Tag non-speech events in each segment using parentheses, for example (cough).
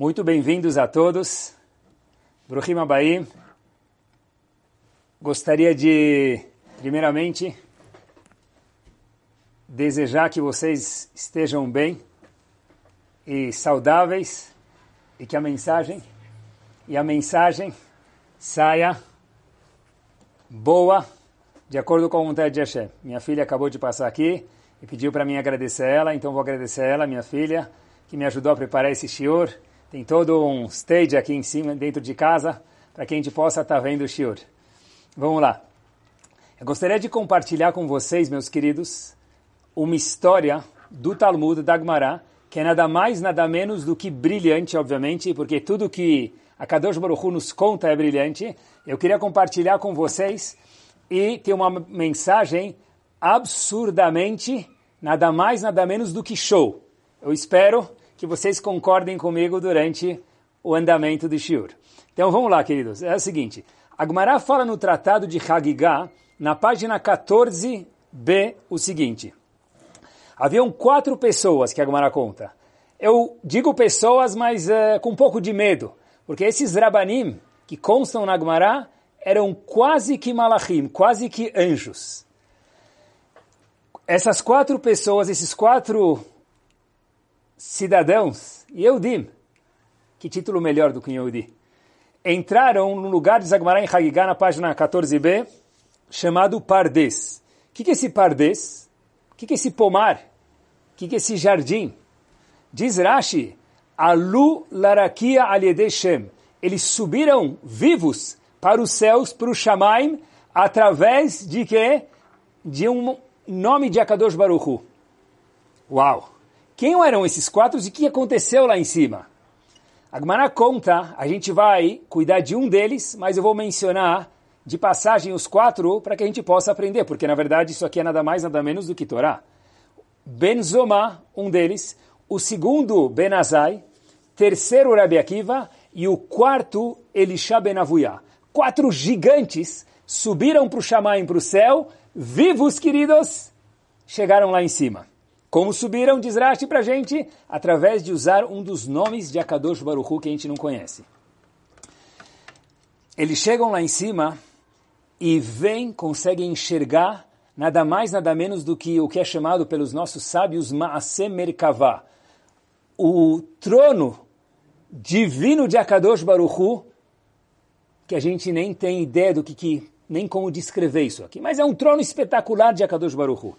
Muito bem-vindos a todos. Bruhim Abaim. Gostaria de, primeiramente, desejar que vocês estejam bem e saudáveis e que a mensagem e a mensagem saia boa, de acordo com a vontade de Hashem. Minha filha acabou de passar aqui e pediu para mim agradecer ela, então vou agradecer ela, minha filha, que me ajudou a preparar esse shiur. Tem todo um stage aqui em cima, dentro de casa, para que a gente possa estar tá vendo o shiur. Vamos lá. Eu gostaria de compartilhar com vocês, meus queridos, uma história do Talmud da Gemara, que é nada mais, nada menos do que brilhante, obviamente, porque tudo que a Kadosh Baruch Hu nos conta é brilhante. Eu queria compartilhar com vocês e ter uma mensagem absurdamente, nada mais, nada menos do que show. Eu espero que vocês concordem comigo durante o andamento do Shiur. Então vamos lá, queridos. É o seguinte, a Gemara fala no Tratado de Hagigah, na página 14b, o seguinte. Haviam quatro pessoas que a Gemara conta. Eu digo pessoas, mas uh, com um pouco de medo, porque esses Rabanim que constam na Gemara eram quase que malachim, quase que anjos. Essas quatro pessoas, esses quatro cidadãos, Yehudim, que título melhor do que Yehudi, entraram no lugar de Zagmará em Hagigah, na página 14b, chamado Pardes. O que, que é esse Pardes? O que, que é esse pomar? O que, que é esse jardim? Diz Rashi, Alu larakia aliedeshem. Eles subiram vivos para os céus, para o Shamaim, através de quê? De um nome de Akadosh Baruchu. Uau! Quem eram esses quatro e o que aconteceu lá em cima? A Gemara conta, a gente vai cuidar de um deles, mas eu vou mencionar de passagem os quatro para que a gente possa aprender, porque na verdade isso aqui é nada mais, nada menos do que Torá. Ben Zoma, um deles, o segundo Ben Azai, terceiro Rabi Akiva e o quarto Elisha Ben Avuyah. Quatro gigantes subiram para o Shamaim, para o céu, vivos, queridos, chegaram lá em cima. Como subiram, diz Rashi para a gente, através de usar um dos nomes de Akadosh Baruchu que a gente não conhece. Eles chegam lá em cima e vêm, conseguem enxergar nada mais, nada menos do que o que é chamado pelos nossos sábios Maaseh Merkavah, o trono divino de Akadosh Baruchu, que a gente nem tem ideia do que, que nem como descrever isso aqui, mas é um trono espetacular de Akadosh Baruchu.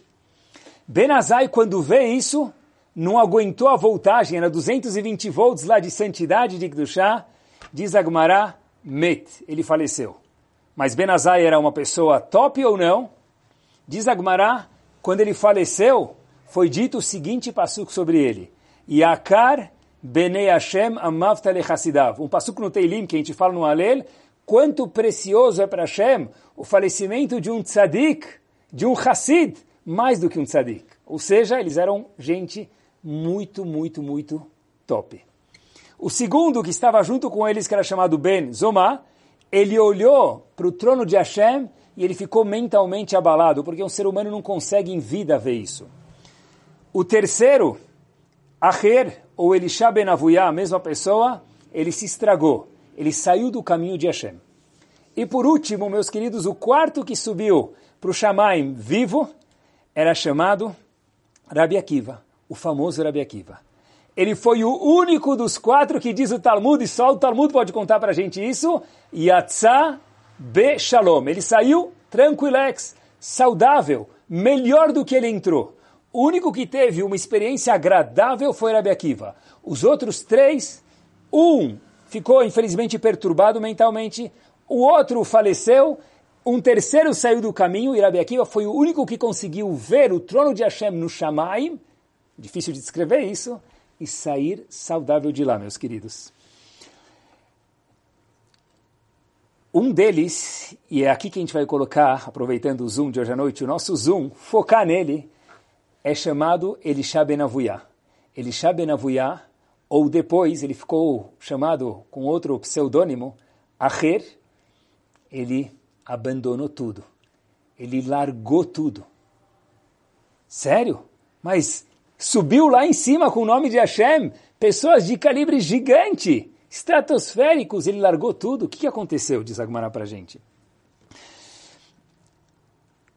Benazai, quando vê isso, não aguentou a voltagem, era 220 volts lá de santidade de Kedushá, diz Agmará, met, ele faleceu. Mas Benazai era uma pessoa top ou não? Diz Agmará, quando ele faleceu, foi dito o seguinte passuco sobre ele, Yakar Benei Hashem Amavta Lechassidav. Um passuco no Teilim, que a gente fala no Alel, quanto precioso é para Hashem o falecimento de um tzadik, de um chassid, mais do que um tzadik. Ou seja, eles eram gente muito, muito, muito top. O segundo que estava junto com eles, que era chamado Ben Zoma, ele olhou para o trono de Hashem e ele ficou mentalmente abalado, porque um ser humano não consegue em vida ver isso. O terceiro, Acher, ou Elisha Ben Avuyah, a mesma pessoa, ele se estragou. Ele saiu do caminho de Hashem. E por último, meus queridos, o quarto que subiu para o Shamaim vivo, era chamado Rabi Akiva, o famoso Rabi Akiva. Ele foi o único dos quatro que diz o Talmud, e só o Talmud pode contar para a gente isso, Yatzah Be Shalom. Ele saiu tranquilex, saudável, melhor do que ele entrou. O único que teve uma experiência agradável foi Rabi Akiva. Os outros três, um ficou infelizmente perturbado mentalmente, o outro faleceu um terceiro saiu do caminho e Rabi Akiva foi o único que conseguiu ver o trono de Hashem no Shamaim, difícil de descrever isso, e sair saudável de lá, meus queridos. Um deles, e é aqui que a gente vai colocar, aproveitando o Zoom de hoje à noite, o nosso Zoom, focar nele, é chamado Elisha Ben Avuyah. Elisha Ben Avuyah, ou depois ele ficou chamado com outro pseudônimo, Acher, ele abandonou tudo. Ele largou tudo. Sério? Mas subiu lá em cima com o nome de Hashem, pessoas de calibre gigante, estratosféricos, ele largou tudo. O que aconteceu? Diz Agmará para a gente.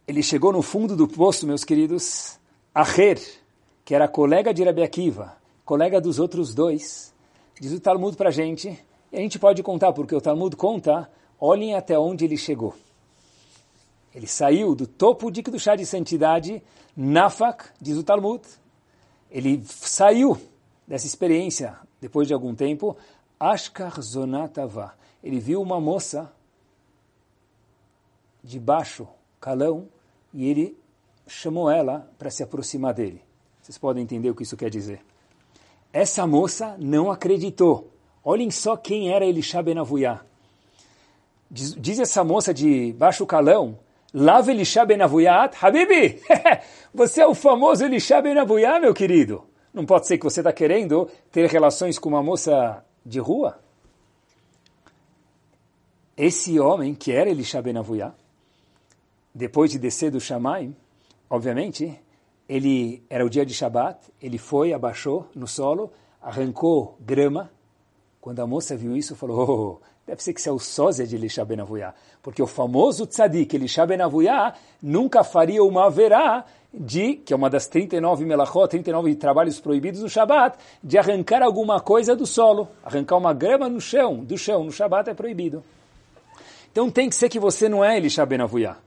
Ele chegou no fundo do poço, meus queridos, Aher, que era colega de Rabi Akiva, colega dos outros dois, diz o Talmud para a gente, e a gente pode contar, porque o Talmud conta, olhem até onde ele chegou. Ele saiu do topo de chá de santidade, Nafak, diz o Talmud. Ele saiu dessa experiência, depois de algum tempo, Ashkar Zonatava. Ele viu uma moça de baixo calão e ele chamou ela para se aproximar dele. Vocês podem entender o que isso quer dizer. Essa moça não acreditou. Olhem só quem era Elisha Benavuyá. Diz, diz essa moça de baixo calão Lava Elisha ben Avuyat, Habibi, (laughs) você é o famoso Elisha ben meu querido. Não pode ser que você está querendo ter relações com uma moça de rua? Esse homem, que era Elisha ben depois de descer do Shamaim, obviamente, ele era o dia de Shabat, ele foi, abaixou no solo, arrancou grama. Quando a moça viu isso, falou, oh, Deve ser que você é o sósia de Elisha Ben Avuyá. Porque o famoso tzadik Elisha Ben Avuyá nunca faria uma verá de, que é uma das 39 melachot, 39 trabalhos proibidos no Shabat, de arrancar alguma coisa do solo. Arrancar uma grama no chão, do chão, no Shabat é proibido. Então tem que ser que você não é Elisha Ben Avuyá.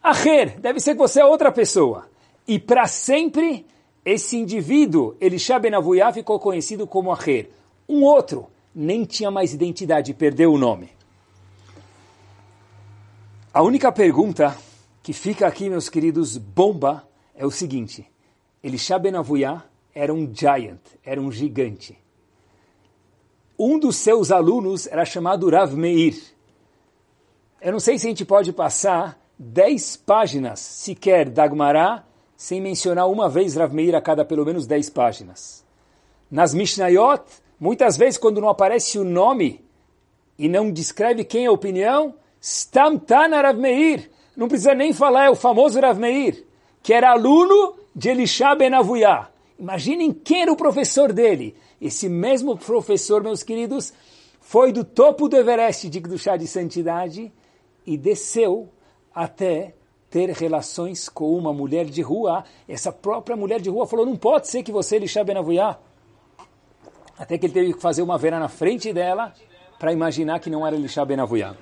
Aher, deve ser que você é outra pessoa. E para sempre, esse indivíduo, Elisha Ben Avuyá, ficou conhecido como Aher. Um outro, nem tinha mais identidade, perdeu o nome. A única pergunta que fica aqui, meus queridos, bomba, é o seguinte. Elisha Ben era um giant, era um gigante. Um dos seus alunos era chamado Rav Meir. Eu não sei se a gente pode passar dez páginas sequer da Agmará sem mencionar uma vez Rav Meir a cada pelo menos dez páginas. Nas Mishnayot, Muitas vezes, quando não aparece o nome e não descreve quem é a opinião, Stamtana Rav Meir. Não precisa nem falar, é o famoso Rav Meir, que era aluno de Elisha Ben. Imaginem quem era o professor dele. Esse mesmo professor, meus queridos, foi do topo do Everest de chá de Santidade e desceu até ter relações com uma mulher de rua. Essa própria mulher de rua falou, não pode ser que você, Elisha Ben até que ele teve que fazer uma vera na frente dela para imaginar que não era Elisha Ben Avuyah.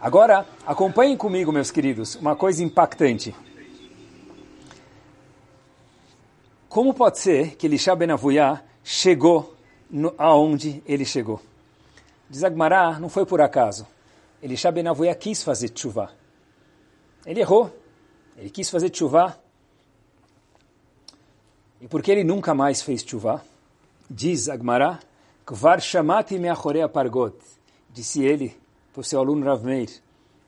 Agora, acompanhem comigo, meus queridos, uma coisa impactante. Como pode ser que Elisha Ben Avuyah chegou no, aonde ele chegou? Diz Agmará, não foi por acaso. Elisha Ben Avuyah quis fazer tshuva. Ele errou. Ele quis fazer tshuva. E porque ele nunca mais fez tshuva, Diz Agmará, Kvar shamati meachorea pargot. Disse ele para o seu aluno Rav Meir,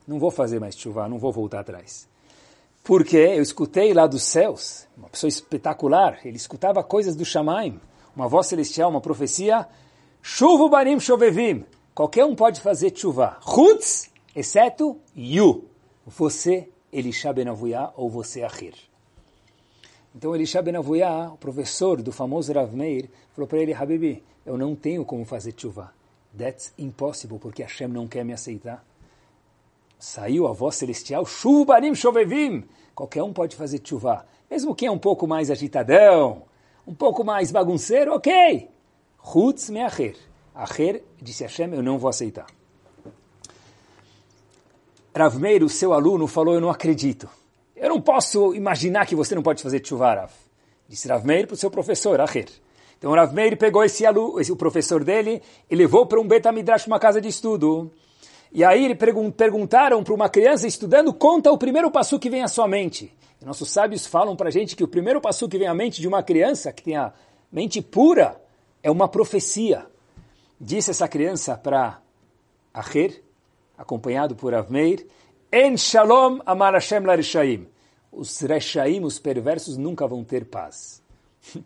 não vou fazer mais chuva, não vou voltar atrás. Porque eu escutei lá dos céus, uma pessoa espetacular, ele escutava coisas do Shamaim, uma voz celestial, uma profecia, chuva barim shovevim, qualquer um pode fazer chuva, chutz, exceto you, você, Elisha ben Avuyah, ou você, Ahir. Então Elisha ben Avuyah, o professor do famoso Rav Meir, falou para ele, Habibi, eu não tenho como fazer chuva. That's impossible, porque Hashem não quer me aceitar. Saiu a voz celestial, chuva barim shovevim. Qualquer um pode fazer chuva. Mesmo quem é um pouco mais agitadão, um pouco mais bagunceiro, ok. Chutz me acher. Acher, disse Hashem, eu não vou aceitar. Rav Meir, o seu aluno, falou, eu não acredito. Eu não posso imaginar que você não pode fazer tshuva. Disse Rav Meir para o seu professor, Acher. Então Rav Meir pegou esse aluno, esse, o professor dele, e levou para um Betamidrash, uma casa de estudo. E aí ele pergun perguntaram para uma criança estudando, conta o primeiro passo que vem à sua mente. E nossos sábios falam para a gente que o primeiro passo que vem à mente de uma criança que tem a mente pura é uma profecia. Disse essa criança para Acher, acompanhado por Rav Meir, En shalom amar Hashem larishaim. Os reshaim, os perversos, nunca vão ter paz. (laughs)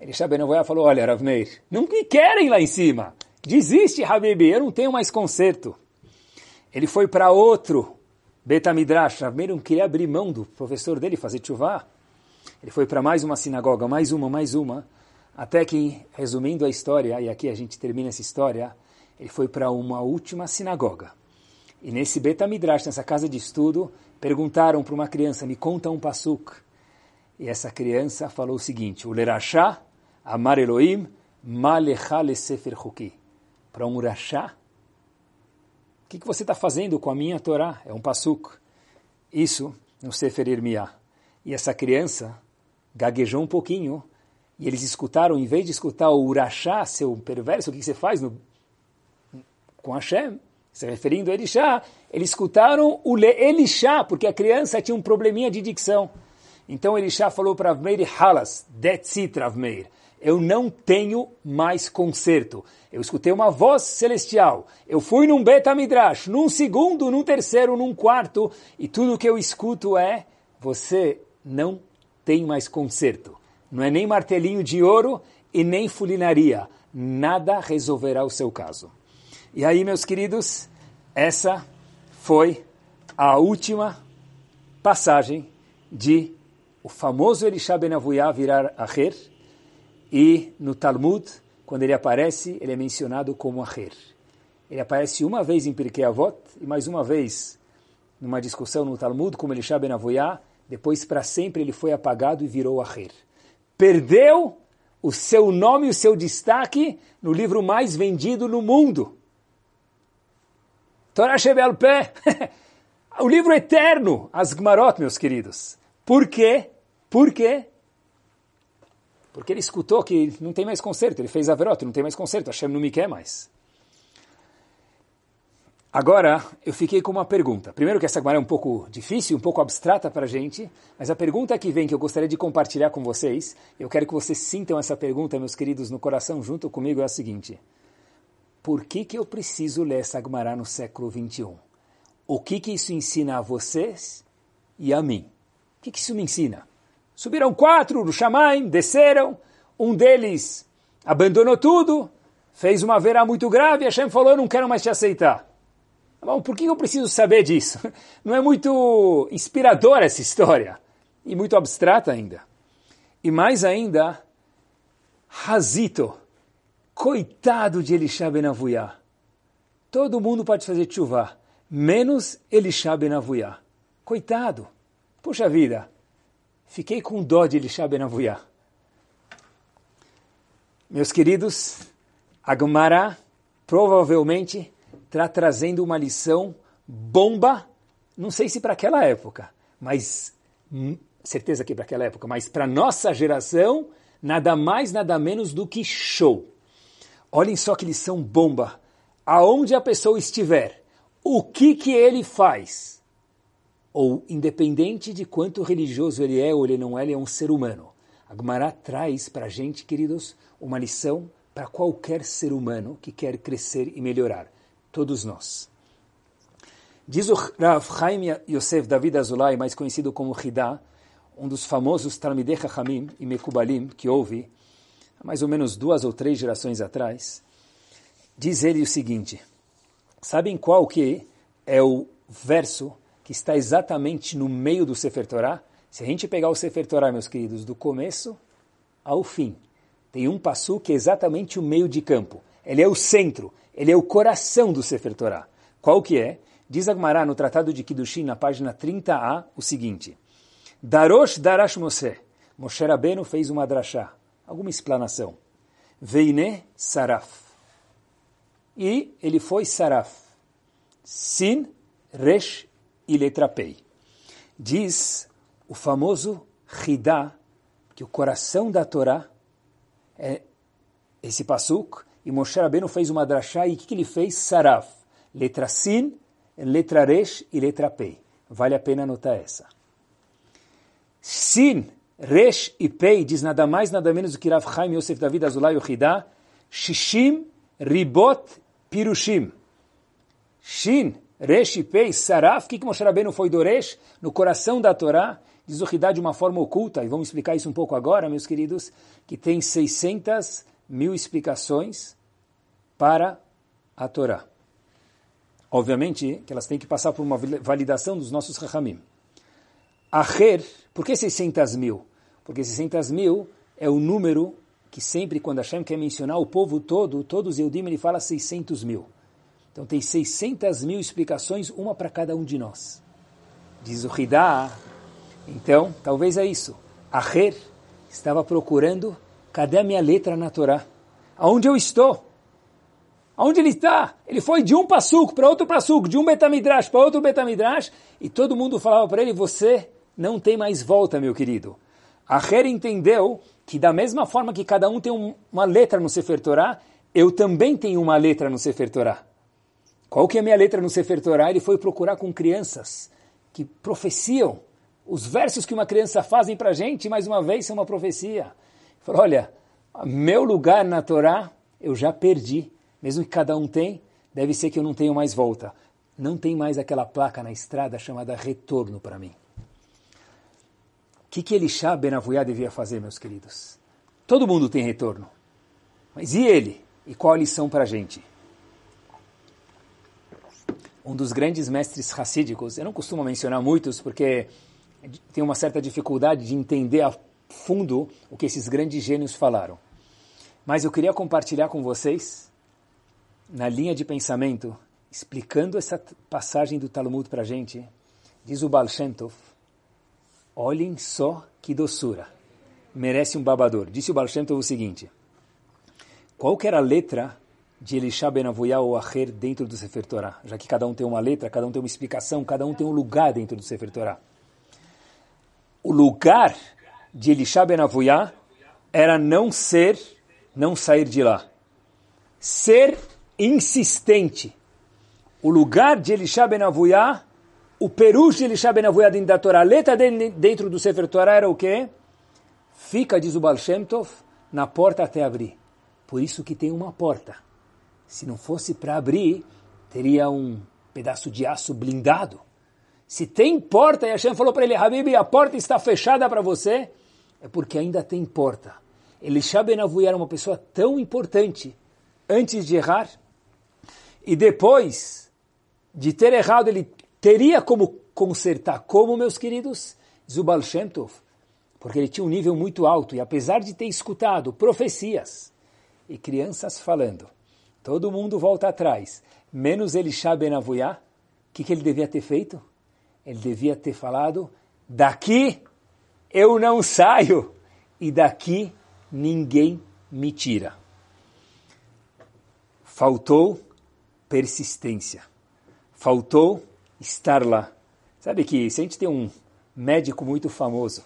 Elisha Ben falou, olha, Rav Meir, não me querem lá em cima. Desiste, Habibi, eu não tenho mais conserto. Ele foi para outro Betamidrash. Rav Meir não queria abrir mão do professor dele, fazer chuvá. Ele foi para mais uma sinagoga, mais uma, mais uma. Até que, resumindo a história, e aqui a gente termina essa história, ele foi para uma última sinagoga. E nesse Betamidrash, nessa casa de estudo, perguntaram para uma criança, me conta um pasuk. E essa criança falou o seguinte, o Lerachá, Amar Elohim, Malechale Sefer Chuki. Para um Rachá, o que, que você está fazendo com a minha Torá? É um pasuk. Isso no Sefer Irmiah. E essa criança gaguejou um pouquinho, e eles escutaram, em vez de escutar o Urachá, seu perverso, o que você faz no, com Hashem? Se referindo a Elishá, eles escutaram o Le Elishá, porque a criança tinha um probleminha de dicção. Então Elishá falou para Avmeir Halas, that's it, Avmeir. Eu não tenho mais conserto. Eu escutei uma voz celestial. Eu fui num Beta Midrash, num segundo, num terceiro, num quarto, e tudo que eu escuto é: você não tem mais conserto. Não é nem martelinho de ouro e nem fulinaria. Nada resolverá o seu caso. E aí, meus queridos, essa foi a última passagem de o famoso Elisha Ben Avuyah virar Acher. E no Talmud, quando ele aparece, ele é mencionado como Acher. Ele aparece uma vez em Pirkei Avot e mais uma vez numa discussão no Talmud como Elisha Ben Avuyah. Depois, para sempre, ele foi apagado e virou Acher. Perdeu o seu nome o seu destaque no livro mais vendido no mundo. Torah Shebel Pé. (laughs) o livro eterno, as Gmarot, meus queridos. Por quê? Por quê? Porque ele escutou que não tem mais conserto, ele fez Averot, não tem mais conserto, Hashem não me quer mais. Agora, eu fiquei com uma pergunta. Primeiro que essa Gemara é um pouco difícil, um pouco abstrata para a gente, mas a pergunta que vem, que eu gostaria de compartilhar com vocês, eu quero que vocês sintam essa pergunta, meus queridos, no coração junto comigo, é a seguinte. Por que, que eu preciso ler essa Gemara no século 21? O que, que isso ensina a vocês e a mim? O que, que isso me ensina? Subiram quatro no Shamaim, desceram, um deles abandonou tudo, fez uma verá muito grave, Hashem falou, eu não quero mais te aceitar. Tá bom, por que eu preciso saber disso? (laughs) Não é muito inspiradora essa história e muito abstrata ainda. E mais ainda, Hazito, coitado de Elisha Ben Avuyah. Todo mundo pode fazer chuva, menos Elisha Ben Avuyah. Coitado. Puxa vida, fiquei com dó de Elisha Ben Avuyah. Meus queridos, Agmará provavelmente está trazendo uma lição bomba, não sei se para aquela época, mas hum, certeza que para aquela época, mas para nossa geração, nada mais, nada menos do que show. Olhem só que lição bomba. Aonde a pessoa estiver, o que que ele faz? Ou independente de quanto religioso ele é ou ele não é, ele é um ser humano. A Gemara traz para a gente, queridos, uma lição para qualquer ser humano que quer crescer e melhorar todos nós. Diz o Rav Chaim Yosef David Azulay, mais conhecido como Hidá, um dos famosos Talmidei Chachamim e Mekubalim que houve mais ou menos duas ou três gerações atrás, diz ele o seguinte, sabem qual que é o verso que está exatamente no meio do Sefer Torah? Se a gente pegar o Sefer Torah, meus queridos, do começo ao fim, tem um passo que é exatamente o meio de campo. Ele é o centro, ele é o coração do Sefer Torah. Qual que é? Diz Agmará no Tratado de Kiddushin, na página 30a, o seguinte. Darosh Darash Moshe. Moshe Rabbeinu fez uma drachá, alguma explanação. Veine Saraf. E ele foi Saraf. Sin, Resh e letra Pei. Diz o famoso Hidá, que o coração da Torá é esse pasuk, e Moshe Rabbeinu fez uma drachá e o que, que ele fez? Saraf. Letra Sin, letra Resh e letra Pei. Vale a pena anotar essa. Sin, Resh e Pei diz nada mais, nada menos do que Rav Chaim Yosef David Azulay Yochidá, Shishim Ribot Pirushim. Shin, Resh e Pei, Saraf, o que, que Moshe Rabbeinu foi do Resh? No coração da Torá, diz o Hidá de uma forma oculta, e vamos explicar isso um pouco agora, meus queridos, que tem 600 mil explicações para a Torá. Obviamente que elas têm que passar por uma validação dos nossos Rahamim. Acher, por que 600 mil? Porque 600 mil é o número que sempre quando Hashem quer mencionar o povo todo, todos Eudim, ele fala 600 mil. Então tem 600 mil explicações, uma para cada um de nós. Diz o Hidá. Então, talvez é isso. Aher estava procurando, cadê a minha letra na Torá? Aonde eu estou? Aonde ele está? Ele foi de um passuco para outro passuco, de um betamidrash para outro betamidrash, e todo mundo falava para ele, você não tem mais volta, meu querido. Aher entendeu que da mesma forma que cada um tem um, uma letra no Sefer Torah, eu também tenho uma letra no Sefer Torah. Qual que é a minha letra no Sefer Torah? Ele foi procurar com crianças que profeciam os versos que uma criança fazem para a gente, mais uma vez, são uma profecia. Ele falou, olha, meu lugar na Torá eu já perdi. Mesmo que cada um tem, deve ser que eu não tenho mais volta. Não tem mais aquela placa na estrada chamada retorno para mim. Que, que Elisha Benavuyá devia fazer, meus queridos? Todo mundo tem retorno. Mas e ele? E qual a lição para a gente? Um dos grandes mestres racídicos, eu não costumo mencionar muitos porque tenho uma certa dificuldade de entender a fundo o que esses grandes gênios falaram. Mas eu queria compartilhar com vocês, na linha de pensamento, explicando essa passagem do Talmud para a gente, diz o Baal olhem só que doçura, merece um babador. Disse o Baal Shem o seguinte, qual que era a letra de Elisha Ben Avuyah ou Acher dentro do Sefer Torah? Já que cada um tem uma letra, cada um tem uma explicação, cada um tem um lugar dentro do Sefer Torah. O lugar de Elisha Ben Avuyah era não ser, não sair de lá. Ser insistente. O lugar de Elisha Ben Avuyah, o perush Elisha Ben dentro da Torá, a letra dele dentro do Sefer Torah era o quê? Fica, diz o Baal Shem Tov, na porta até abrir. Por isso que tem uma porta. Se não fosse para abrir, teria um pedaço de aço blindado. Se tem porta, e Hashem falou para ele, Habib, a porta está fechada para você, é porque ainda tem porta. Elisha Ben Avuy era uma pessoa tão importante antes de errar, e depois de ter errado, ele teria como consertar. Como, meus queridos? Zubal Shem Tov, porque ele tinha um nível muito alto, e apesar de ter escutado profecias e crianças falando, todo mundo volta atrás, menos Elisha Ben Avuyah, o que, que ele devia ter feito? Ele devia ter falado, daqui eu não saio e daqui ninguém me tira. Faltou persistência. Faltou estar lá. Sabe que se a gente tem um médico muito famoso,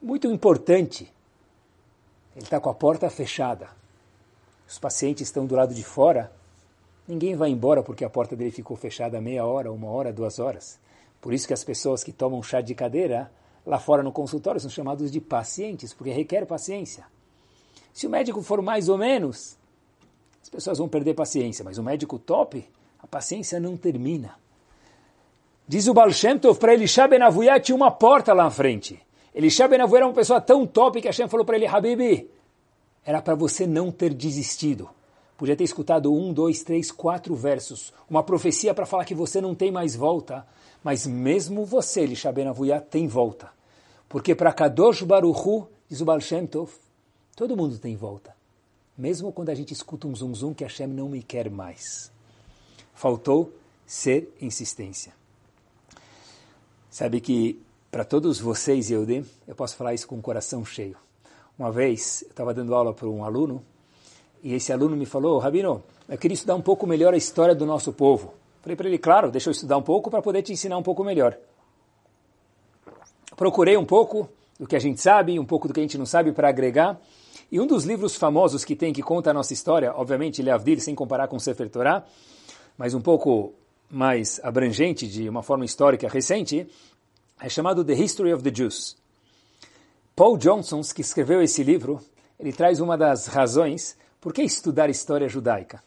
muito importante, ele está com a porta fechada, os pacientes estão do lado de fora, ninguém vai embora porque a porta dele ficou fechada meia hora, uma hora, duas horas. Por isso que as pessoas que tomam chá de cadeira lá fora no consultório são chamados de pacientes, porque requer paciência. Se o médico for mais ou menos, as pessoas vão perder paciência, mas o médico top, a paciência não termina. Diz o Baal Shem Tov para Elisha Ben Avuyah, tinha uma porta lá na frente. Elisha Ben Avuyah era uma pessoa tão top que Hashem falou para ele, Habibi, era para você não ter desistido. Podia ter escutado um, dois, três, quatro versos, uma profecia para falar que você não tem mais volta, mas mesmo você, Elisha Ben Avuyah, tem volta. Porque para Kadosh Baruchu, diz o Baal Shem Tov, todo mundo tem volta. Mesmo quando a gente escuta um zum zum que Hashem não me quer mais. Faltou ser insistência. Sabe que para todos vocês, Yehudi, eu posso falar isso com o coração cheio. Uma vez, eu estava dando aula para um aluno, e esse aluno me falou, Rabino, eu queria estudar um pouco melhor a história do nosso povo. Falei para ele, claro, deixa eu estudar um pouco para poder te ensinar um pouco melhor procurei um pouco do que a gente sabe, um pouco do que a gente não sabe para agregar. E um dos livros famosos que tem, que conta a nossa história, obviamente, Leavdil, sem comparar com Sefer Torah, mas um pouco mais abrangente, de uma forma histórica recente, é chamado The History of the Jews. Paul Johnson, que escreveu esse livro, ele traz uma das razões por que estudar história judaica.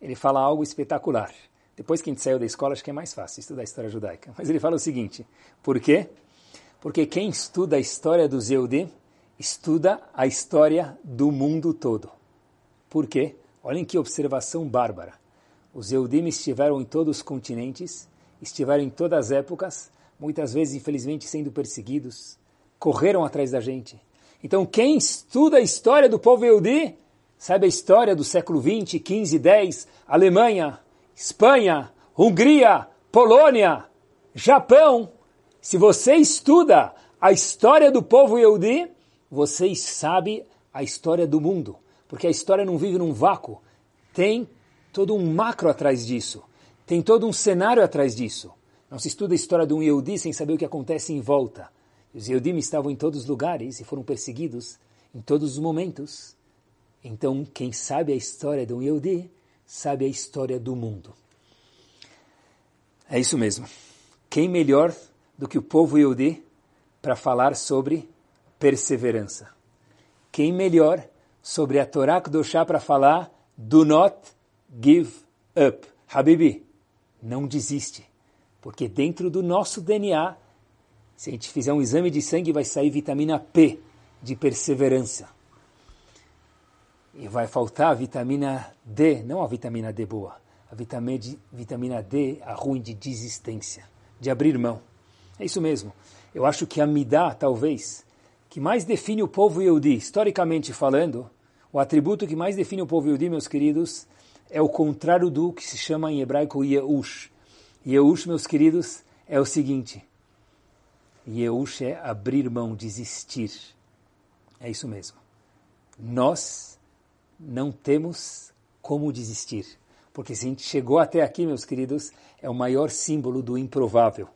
Ele fala algo espetacular. Depois que a gente saiu da escola, acho que é mais fácil estudar história judaica. Mas ele fala o seguinte, por quê? Porque quem estuda a história dos Yehudim, estuda a história do mundo todo. Por quê? Olhem que observação bárbara. Os Yehudim estiveram em todos os continentes, estiveram em todas as épocas, muitas vezes, infelizmente, sendo perseguidos, correram atrás da gente. Então, quem estuda a história do povo Yehudi, sabe a história do século 20, 15, 10, Alemanha, Espanha, Hungria, Polônia, Japão. Se você estuda a história do povo Yehudi, você sabe a história do mundo. Porque a história não vive num vácuo. Tem todo um macro atrás disso. Tem todo um cenário atrás disso. Não se estuda a história de um Yehudi sem saber o que acontece em volta. Os Yehudim estavam em todos os lugares e foram perseguidos em todos os momentos. Então, quem sabe a história de um Yehudi, sabe a história do mundo. É isso mesmo. Quem melhor do que o povo Yehudi para falar sobre perseverança? Quem melhor sobre a Torá Kedoshá para falar do not give up? Habibi, não desiste. Porque dentro do nosso DNA se a gente fizer um exame de sangue, vai sair vitamina P, de perseverança. E vai faltar a vitamina D, não a vitamina D boa, a vitamina, D, a ruim de desistência, de abrir mão. É isso mesmo. Eu acho que a Midá, talvez, que mais define o povo Yehudi, historicamente falando, o atributo que mais define o povo Yehudi, meus queridos, é o contrário do que se chama em hebraico Yeush. Yeush, meus queridos, é o seguinte, Yeush é abrir mão, desistir. É isso mesmo. Nós não temos como desistir. Porque se a gente chegou até aqui, meus queridos, é o maior símbolo do improvável.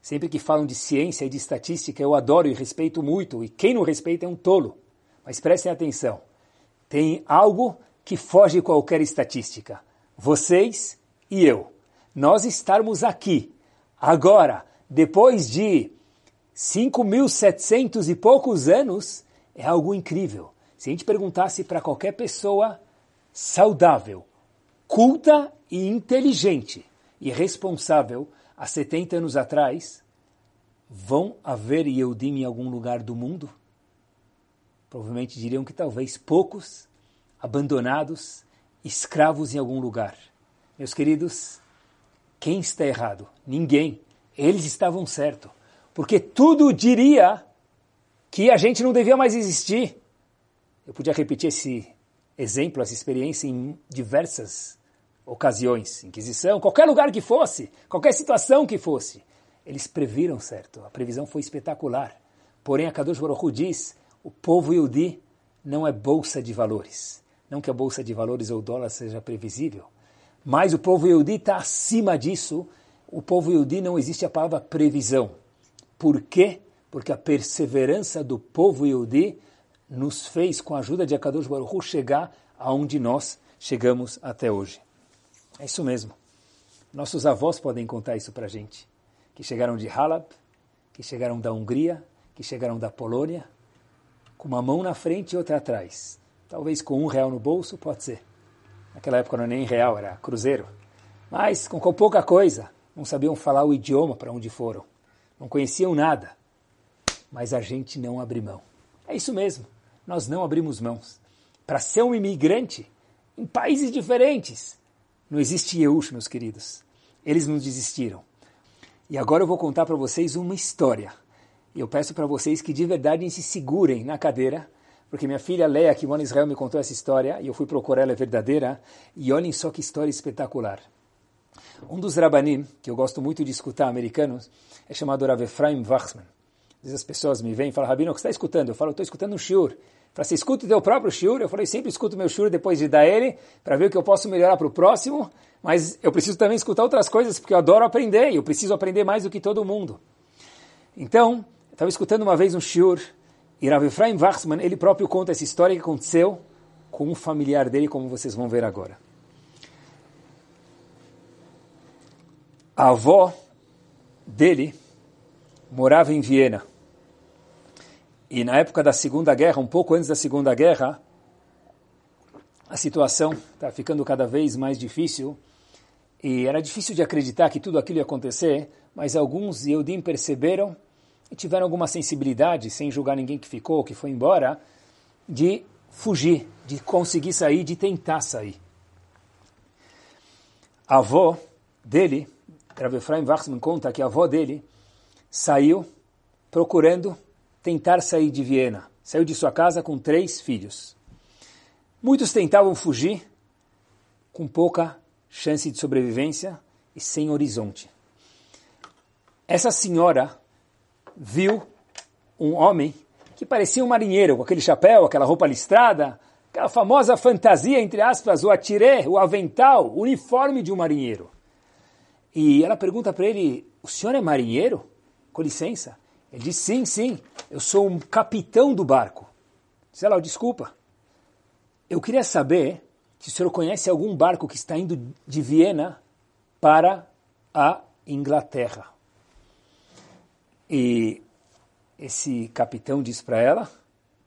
Sempre que falam de ciência e de estatística, eu adoro e respeito muito, e quem não respeita é um tolo. Mas prestem atenção: tem algo que foge qualquer estatística. Vocês e eu. Nós estarmos aqui, agora, depois de 5.700 e poucos anos é algo incrível. Se a gente perguntasse para qualquer pessoa saudável, culta e inteligente e responsável há 70 anos atrás, vão haver Yehudim em algum lugar do mundo? Provavelmente diriam que talvez poucos, abandonados, escravos em algum lugar. Meus queridos, quem está errado? Ninguém. Eles estavam certos porque tudo diria que a gente não devia mais existir. Eu podia repetir esse exemplo, essa experiência em diversas ocasiões, Inquisição, qualquer lugar que fosse, qualquer situação que fosse. Eles previram certo, a previsão foi espetacular. Porém, a Kadosh Baruch Hu diz, o povo Yudi não é bolsa de valores. Não que a bolsa de valores ou o dólar seja previsível, mas o povo Yudi está acima disso. O povo Yudi não existe a palavra previsão. Por quê? Porque a perseverança do povo Yehudi nos fez, com a ajuda de Akadosh Baruch Hu, chegar aonde nós chegamos até hoje. É isso mesmo. Nossos avós podem contar isso para a gente. Que chegaram de Halab, que chegaram da Hungria, que chegaram da Polônia, com uma mão na frente e outra atrás. Talvez com um real no bolso, pode ser. Naquela época não era nem real, era cruzeiro. Mas com pouca coisa, não sabiam falar o idioma para onde foram não conheciam nada, mas a gente não abre mão. É isso mesmo, nós não abrimos mãos. Para ser um imigrante em países diferentes, não existe Yeush, meus queridos. Eles não desistiram. E agora eu vou contar para vocês uma história. E eu peço para vocês que de verdade se segurem na cadeira, porque minha filha Leia, que mora em Israel, me contou essa história e eu fui procurar ela é verdadeira. E olhem só que história espetacular. Um dos rabanim, que eu gosto muito de escutar, americanos, é chamado Rav Efraim Wachsman. Às vezes as pessoas me vêm e falam, Rabino, o que você está escutando? Eu falo, estou escutando um shiur. Fala, você escuta o teu próprio shiur? Eu falei, sempre escuto meu shiur depois de dar ele, para ver o que eu posso melhorar para o próximo, mas eu preciso também escutar outras coisas, porque eu adoro aprender, e eu preciso aprender mais do que todo mundo. Então, eu estava escutando uma vez um shiur, e Rav Efraim Wachsman, ele próprio conta essa história que aconteceu com um familiar dele, como vocês vão ver agora. A avó dele morava em Viena. E na época da Segunda Guerra, um pouco antes da Segunda Guerra, a situação está ficando cada vez mais difícil. E era difícil de acreditar que tudo aquilo ia acontecer, mas alguns Yehudim perceberam e tiveram alguma sensibilidade, sem julgar ninguém que ficou, que foi embora, de fugir, de conseguir sair, de tentar sair. A avó dele Rav Efraim Wachsman conta que a avó dele saiu procurando tentar sair de Viena, saiu de sua casa com três filhos. Muitos tentavam fugir com pouca chance de sobrevivência e sem horizonte. Essa senhora viu um homem que parecia um marinheiro, com aquele chapéu, aquela roupa listrada, aquela famosa fantasia, entre aspas, o atiré, o avental, o uniforme de um marinheiro. E ela pergunta para ele, o senhor é marinheiro? Com licença. Ele diz, sim, sim, eu sou um capitão do barco. Diz ela, desculpa, eu queria saber se o senhor conhece algum barco que está indo de Viena para a Inglaterra. E esse capitão diz para ela,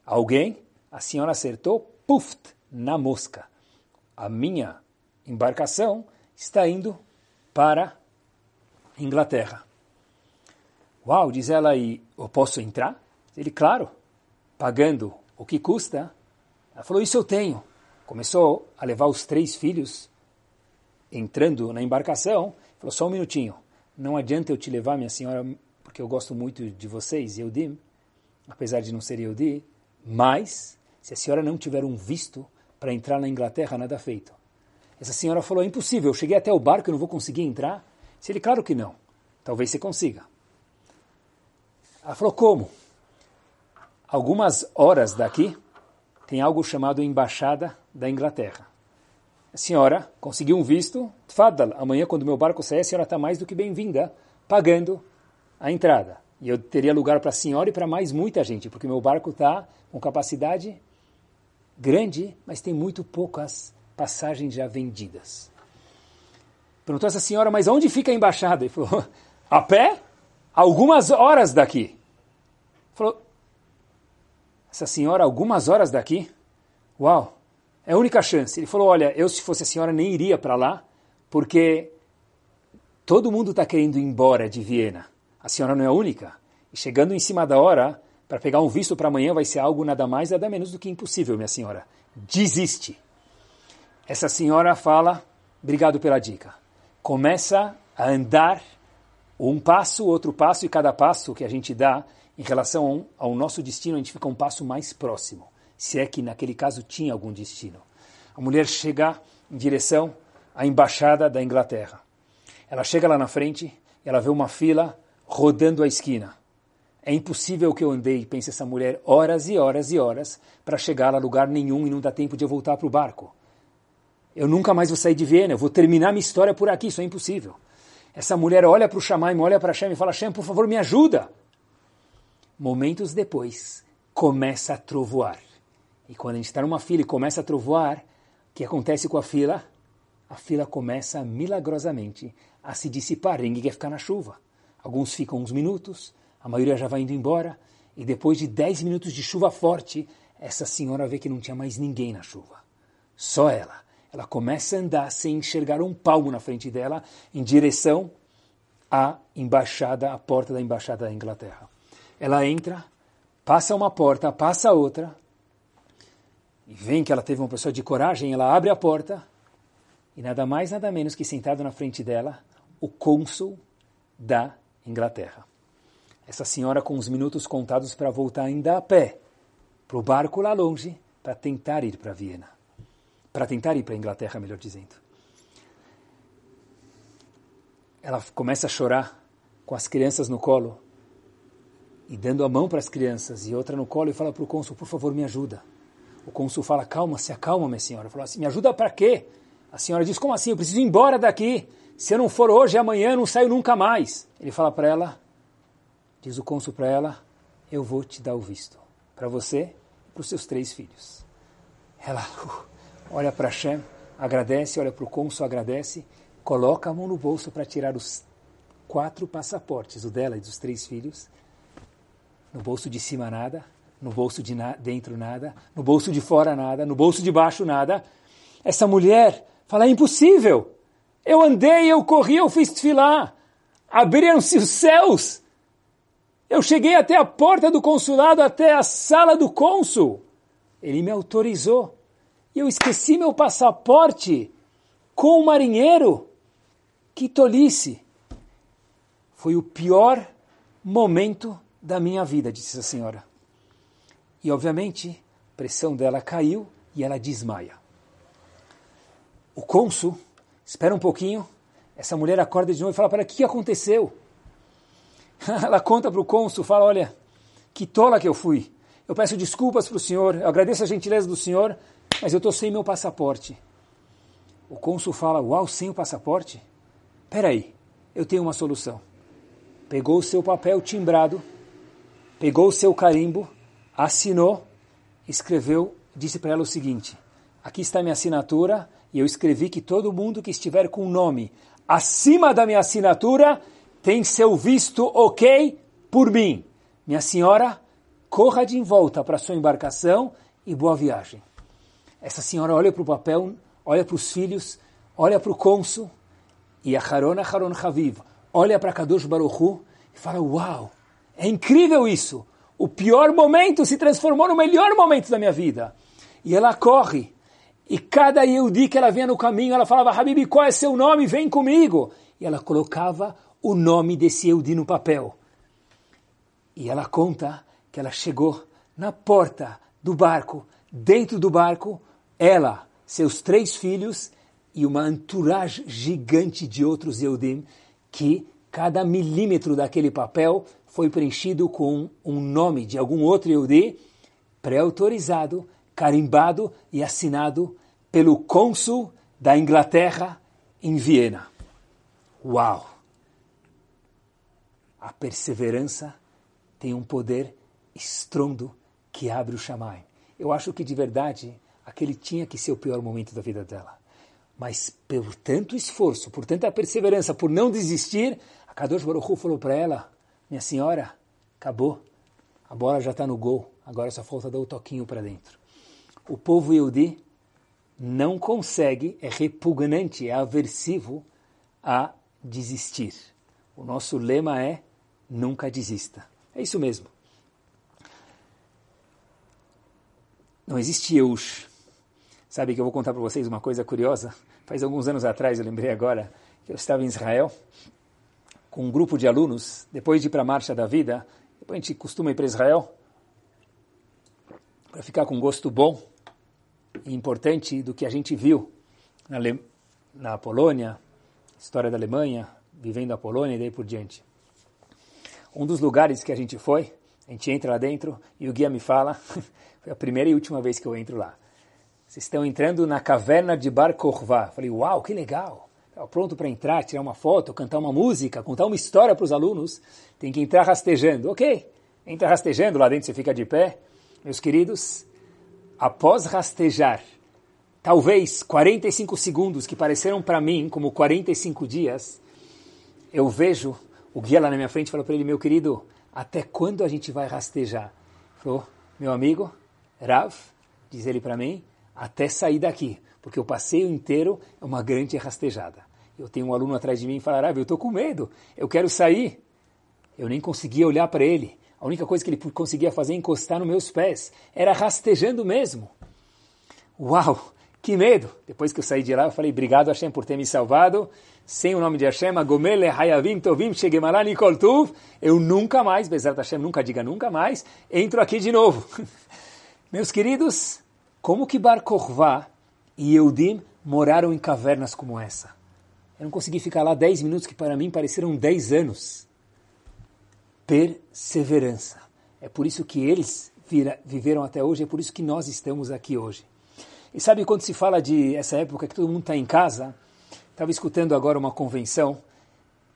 alguém, a senhora acertou, puf, na mosca. A minha embarcação está indo para Inglaterra. Uau, diz ela, e eu posso entrar? Ele, claro, pagando o que custa. Ela falou, isso eu tenho. Começou a levar os três filhos, entrando na embarcação, falou, só um minutinho, não adianta eu te levar, minha senhora, porque eu gosto muito de vocês, Eudim, apesar de não ser Eudi, mas se a senhora não tiver um visto para entrar na Inglaterra, nada feito. Essa senhora falou, é impossível, eu cheguei até o barco e não vou conseguir entrar. Se ele, claro que não. Talvez você consiga. Ela falou, como? Algumas horas daqui tem algo chamado Embaixada da Inglaterra. A senhora conseguiu um visto, tfadal, amanhã quando meu barco sair, a senhora está mais do que bem-vinda, pagando a entrada. E eu teria lugar para a senhora e para mais muita gente, porque meu barco está com capacidade grande, mas tem muito poucas passagens já vendidas. Perguntou essa senhora, mas onde fica a embaixada? Ele falou, a pé? Algumas horas daqui. Falou, essa senhora, algumas horas daqui? Uau, é a única chance. Ele falou, olha, eu se fosse a senhora nem iria para lá, porque todo mundo está querendo ir embora de Viena. A senhora não é a única. E chegando em cima da hora, para pegar um visto para amanhã vai ser algo nada mais, nada menos do que impossível, minha senhora. Desiste. Essa senhora fala, obrigado pela dica. Começa a andar um passo, outro passo, e cada passo que a gente dá em relação ao nosso destino, a gente fica um passo mais próximo. Se é que naquele caso tinha algum destino. A mulher chega em direção à embaixada da Inglaterra. Ela chega lá na frente, ela vê uma fila rodando a esquina. É impossível que eu andei, pensa essa mulher, horas e horas e horas para chegar a lugar nenhum e não dá tempo de eu voltar para o barco. Eu nunca mais vou sair de Viena, eu vou terminar minha história por aqui, isso é impossível. Essa mulher olha para o Shamaim, olha para Hashem e fala, Hashem, por favor, me ajuda. Momentos depois, começa a trovoar. E quando a gente está numa fila e começa a trovoar, o que acontece com a fila? A fila começa milagrosamente a se dissipar, ninguém quer ficar na chuva. Alguns ficam uns minutos, a maioria já vai indo embora, e depois de 10 minutos de chuva forte, essa senhora vê que não tinha mais ninguém na chuva. Só ela. Ela começa a andar sem enxergar um palmo na frente dela, em direção à embaixada, à porta da embaixada da Inglaterra. Ela entra, passa uma porta, passa outra, e vem que ela teve uma pessoa de coragem, ela abre a porta, e nada mais, nada menos que sentado na frente dela, o cônsul da Inglaterra. Essa senhora com os minutos contados para voltar ainda a pé para o barco lá longe para tentar ir para Viena. Para tentar ir para Inglaterra, melhor dizendo. Ela começa a chorar com as crianças no colo e dando a mão para as crianças e outra no colo e fala para o cônsul, por favor, me ajuda. O cônsul fala, calma, se acalma, minha senhora. Fala assim, me ajuda para quê? A senhora diz, como assim? Eu preciso ir embora daqui. Se eu não for hoje, amanhã eu não saio nunca mais. Ele fala para ela, diz o cônsul para ela, eu vou te dar o visto. Para você e para os seus três filhos. Ela uh, olha para Hashem, agradece, olha para o cônsul, agradece, coloca a mão no bolso para tirar os quatro passaportes, o dela e dos três filhos. No bolso de cima nada, no bolso de na dentro nada, no bolso de fora nada, no bolso de baixo nada. Essa mulher fala, é impossível. Eu andei, eu corri, eu fiz desfilar. Abriram-se os céus. Eu cheguei até a porta do consulado, até a sala do cônsul. Ele me autorizou. E eu esqueci meu passaporte com o marinheiro. Que tolice. Foi o pior momento da minha vida, disse a senhora. E, obviamente, a pressão dela caiu e ela desmaia. O cônsul espera um pouquinho, essa mulher acorda de novo e fala para o que aconteceu? (laughs) Ela conta para o cônsul, fala, olha, que tola que eu fui. Eu peço desculpas para o senhor, eu agradeço a gentileza do senhor, mas eu estou sem meu passaporte. O cônsul fala, uau, sem o passaporte? Peraí, eu tenho uma solução. Pegou o seu papel timbrado, pegou o seu carimbo, assinou, escreveu, disse para ela o seguinte, aqui está minha assinatura, e eu escrevi que todo mundo que estiver com o nome acima da minha assinatura tem seu visto ok por mim. Minha senhora, corra de volta para sua embarcação e boa viagem. Essa senhora olha para o papel, olha para os filhos, olha para o cônsul e a Haron Haron Haviv olha para Kadosh Baruchu e fala, uau, é incrível isso. O pior momento se transformou no melhor momento da minha vida. E ela corre. E cada Yehudi que ela via no caminho, ela falava, Habib, qual é seu nome? Vem comigo. E ela colocava o nome desse Yehudi no papel. E ela conta que ela chegou na porta do barco, dentro do barco, ela, seus três filhos e uma entourage gigante de outros Yehudim, que cada milímetro daquele papel foi preenchido com um nome de algum outro Yehudi, pré-autorizado, carimbado e assinado pelo cônsul da Inglaterra em Viena. Uau! A perseverança tem um poder estrondo que abre o chamai. Eu acho que de verdade aquele tinha que ser o pior momento da vida dela. Mas por tanto esforço, por tanta perseverança, por não desistir, a Kadosh Baruch Hu falou para ela, minha senhora, acabou, a bola já está no gol, agora só falta dar o toquinho para dentro. O povo Yehudi não consegue, é repugnante, é aversivo a desistir. O nosso lema é nunca desista. É isso mesmo. Não existe Eush. Sabe que eu vou contar para vocês uma coisa curiosa? Faz alguns anos atrás, eu lembrei agora, que eu estava em Israel com um grupo de alunos, depois de ir para a Marcha da Vida, depois a gente costuma ir para Israel, para ficar com gosto bom importante do que a gente viu na, Ale... na Polônia, história da Alemanha, vivendo a Polônia e daí por diante. Um dos lugares que a gente foi, a gente entra lá dentro e o guia me fala, (laughs) foi a primeira e última vez que eu entro lá. Vocês estão entrando na caverna de Bar Korvá. Falei, uau, que legal. Estava pronto para entrar, tirar uma foto, cantar uma música, contar uma história para os alunos. Tem que entrar rastejando. Ok, entra rastejando, lá dentro você fica de pé. Meus queridos, após rastejar, talvez 45 segundos que pareceram para mim como 45 dias, eu vejo o guia lá na minha frente falou para ele, meu querido, até quando a gente vai rastejar? Falou, meu amigo, Rav, diz ele para mim, até sair daqui, porque o passeio inteiro é uma grande rastejada. Eu tenho um aluno atrás de mim e fala, Rav, eu estou com medo, eu quero sair. Eu nem conseguia olhar para ele. A única coisa que ele conseguia fazer é encostar nos meus pés. Era rastejando mesmo. Uau, que medo! Depois que eu saí de lá, eu falei, obrigado Hashem por ter me salvado sem o nome de Hashem, Agomele Hayavim Tovim Shegemalani Koltuv, eu nunca mais, Bezerra Hashem, nunca diga nunca mais, entro aqui de novo. (laughs) Meus queridos, como que Bar Korvá e Eudim moraram em cavernas como essa? Eu não consegui ficar lá 10 minutos que para mim pareceram 10 anos. Perseverança. É por isso que eles vira, viveram até hoje, é por isso que nós estamos aqui hoje. E sabe quando se fala de essa época que todo mundo está em casa, Estava escutando agora uma convenção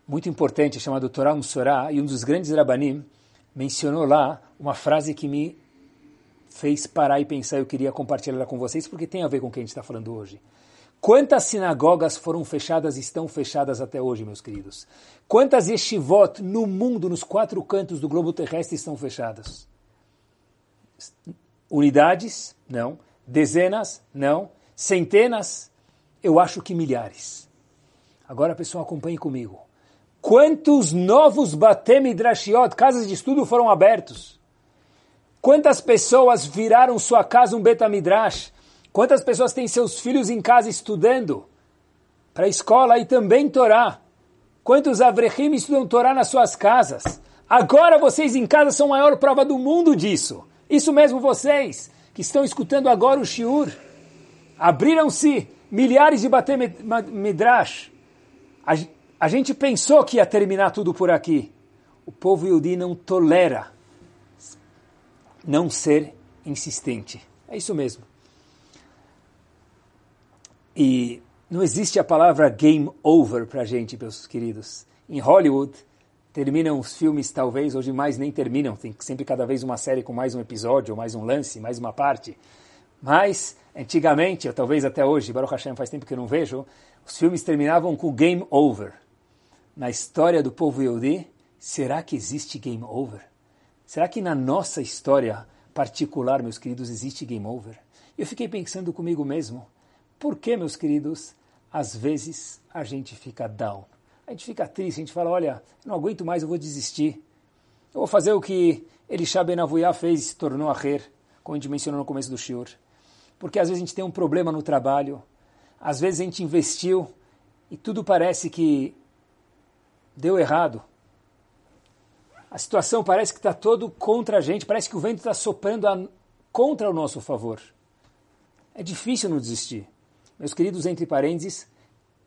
muito importante chamada Torah Musorah e um dos grandes rabanim mencionou lá uma frase que me fez parar e pensar. Eu queria compartilhar com vocês porque tem a ver com o que a gente está falando hoje. Quantas sinagogas foram fechadas e estão fechadas até hoje, meus queridos? Quantas yeshivot no mundo, nos quatro cantos do globo terrestre, estão fechadas? Unidades? Não. Dezenas? Não. Centenas? Eu acho que milhares. Agora, pessoal, acompanhe comigo. Quantos novos Batem Midrashiot, casas de estudo, foram abertos? Quantas pessoas viraram sua casa um Betamidrash? Quantas pessoas têm seus filhos em casa estudando para a escola e também Torá? Quantos Avrechim estudam Torá nas suas casas? Agora vocês em casa são a maior prova do mundo disso. Isso mesmo vocês que estão escutando agora o shiur. Abriram-se milhares de bater midrash. A, a gente pensou que ia terminar tudo por aqui. O povo Yudi não tolera não ser insistente. É isso mesmo. E não existe a palavra game over para a gente, meus queridos. Em Hollywood, terminam os filmes, talvez, hoje mais nem terminam. Tem sempre cada vez uma série com mais um episódio, mais um lance, mais uma parte. Mas, antigamente, ou talvez até hoje, Baruch Hashem faz tempo que eu não vejo, os filmes terminavam com game over. Na história do povo Yehudi, será que existe game over? Será que na nossa história particular, meus queridos, existe game over? Eu fiquei pensando comigo mesmo, por que, meus queridos, às vezes a gente fica down? a gente fica triste, a gente fala, olha, não aguento mais, eu vou desistir. Eu vou fazer o que Elisha Ben Avuyah fez e se tornou a Rer, como a gente mencionou no começo do Shiur. Porque às vezes a gente tem um problema no trabalho, às vezes a gente investiu e tudo parece que deu errado. A situação parece que está todo contra a gente, parece que o vento está soprando a, contra o nosso favor. É difícil não desistir. Meus queridos, entre parênteses,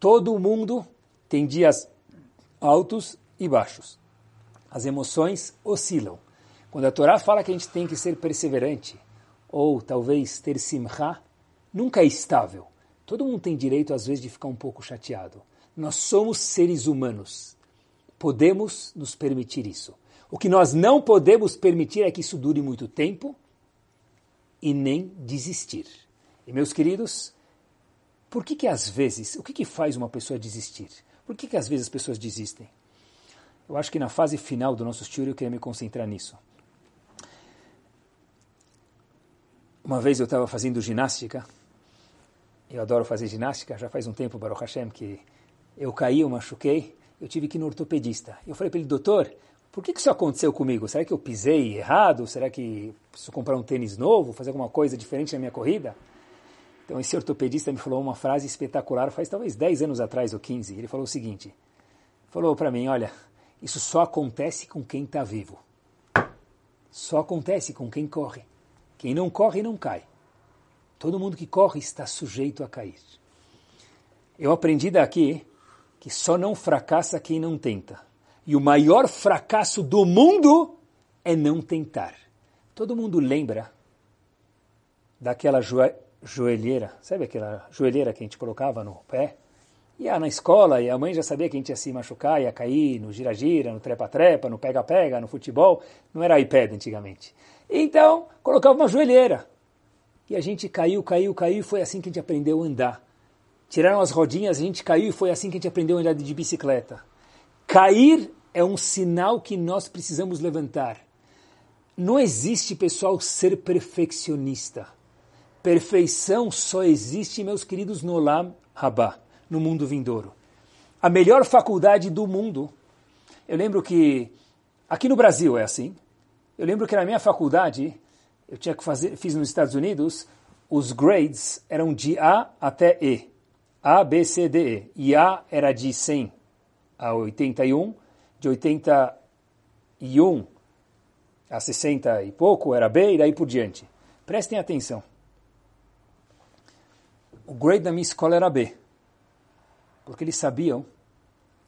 todo mundo tem dias altos e baixos. As emoções oscilam. Quando a Torá fala que a gente tem que ser perseverante, ou talvez ter simcha, nunca é estável. Todo mundo tem direito, às vezes, de ficar um pouco chateado. Nós somos seres humanos. Podemos nos permitir isso. O que nós não podemos permitir é que isso dure muito tempo e nem desistir. E, meus queridos, por que que às vezes, o que que faz uma pessoa desistir? Por que, que às vezes as pessoas desistem? Eu acho que na fase final do nosso estudo eu queria me concentrar nisso. Uma vez eu estava fazendo ginástica, eu adoro fazer ginástica, já faz um tempo, Baruch Hashem, que eu caí, eu machuquei, eu tive que ir no ortopedista. Eu falei para ele, doutor, por que, que isso aconteceu comigo? Será que eu pisei errado? Será que preciso comprar um tênis novo, fazer alguma coisa diferente na minha corrida? Então esse ortopedista me falou uma frase espetacular faz talvez 10 anos atrás ou 15. Ele falou o seguinte, falou para mim, olha, isso só acontece com quem está vivo. Só acontece com quem corre. Quem não corre não cai. Todo mundo que corre está sujeito a cair. Eu aprendi daqui que só não fracassa quem não tenta. E o maior fracasso do mundo é não tentar. Todo mundo lembra daquela joelheira, sabe aquela joelheira que a gente colocava no pé? Ia na escola e a mãe já sabia que a gente ia se machucar, ia cair no gira-gira, no trepa-trepa, no pega-pega, no futebol. Não era iPad antigamente. Então, colocava uma joelheira. E a gente caiu, caiu, caiu e foi assim que a gente aprendeu a andar. Tiraram as rodinhas, a gente caiu e foi assim que a gente aprendeu a andar de bicicleta. Cair é um sinal que nós precisamos levantar. Não existe, pessoal, ser perfeccionista. Perfeição só existe, meus queridos, no Olam Rabá, no mundo vindouro. A melhor faculdade do mundo. Eu lembro que aqui no Brasil é assim. Eu lembro que na minha faculdade, eu tinha que fazer, fiz nos Estados Unidos, os grades eram de A até E. A, B, C, D, E. E A era de 100 a 81, de 81 a 60 e pouco era B e daí por diante. Prestem atenção o grade da minha escola era B. Porque eles sabiam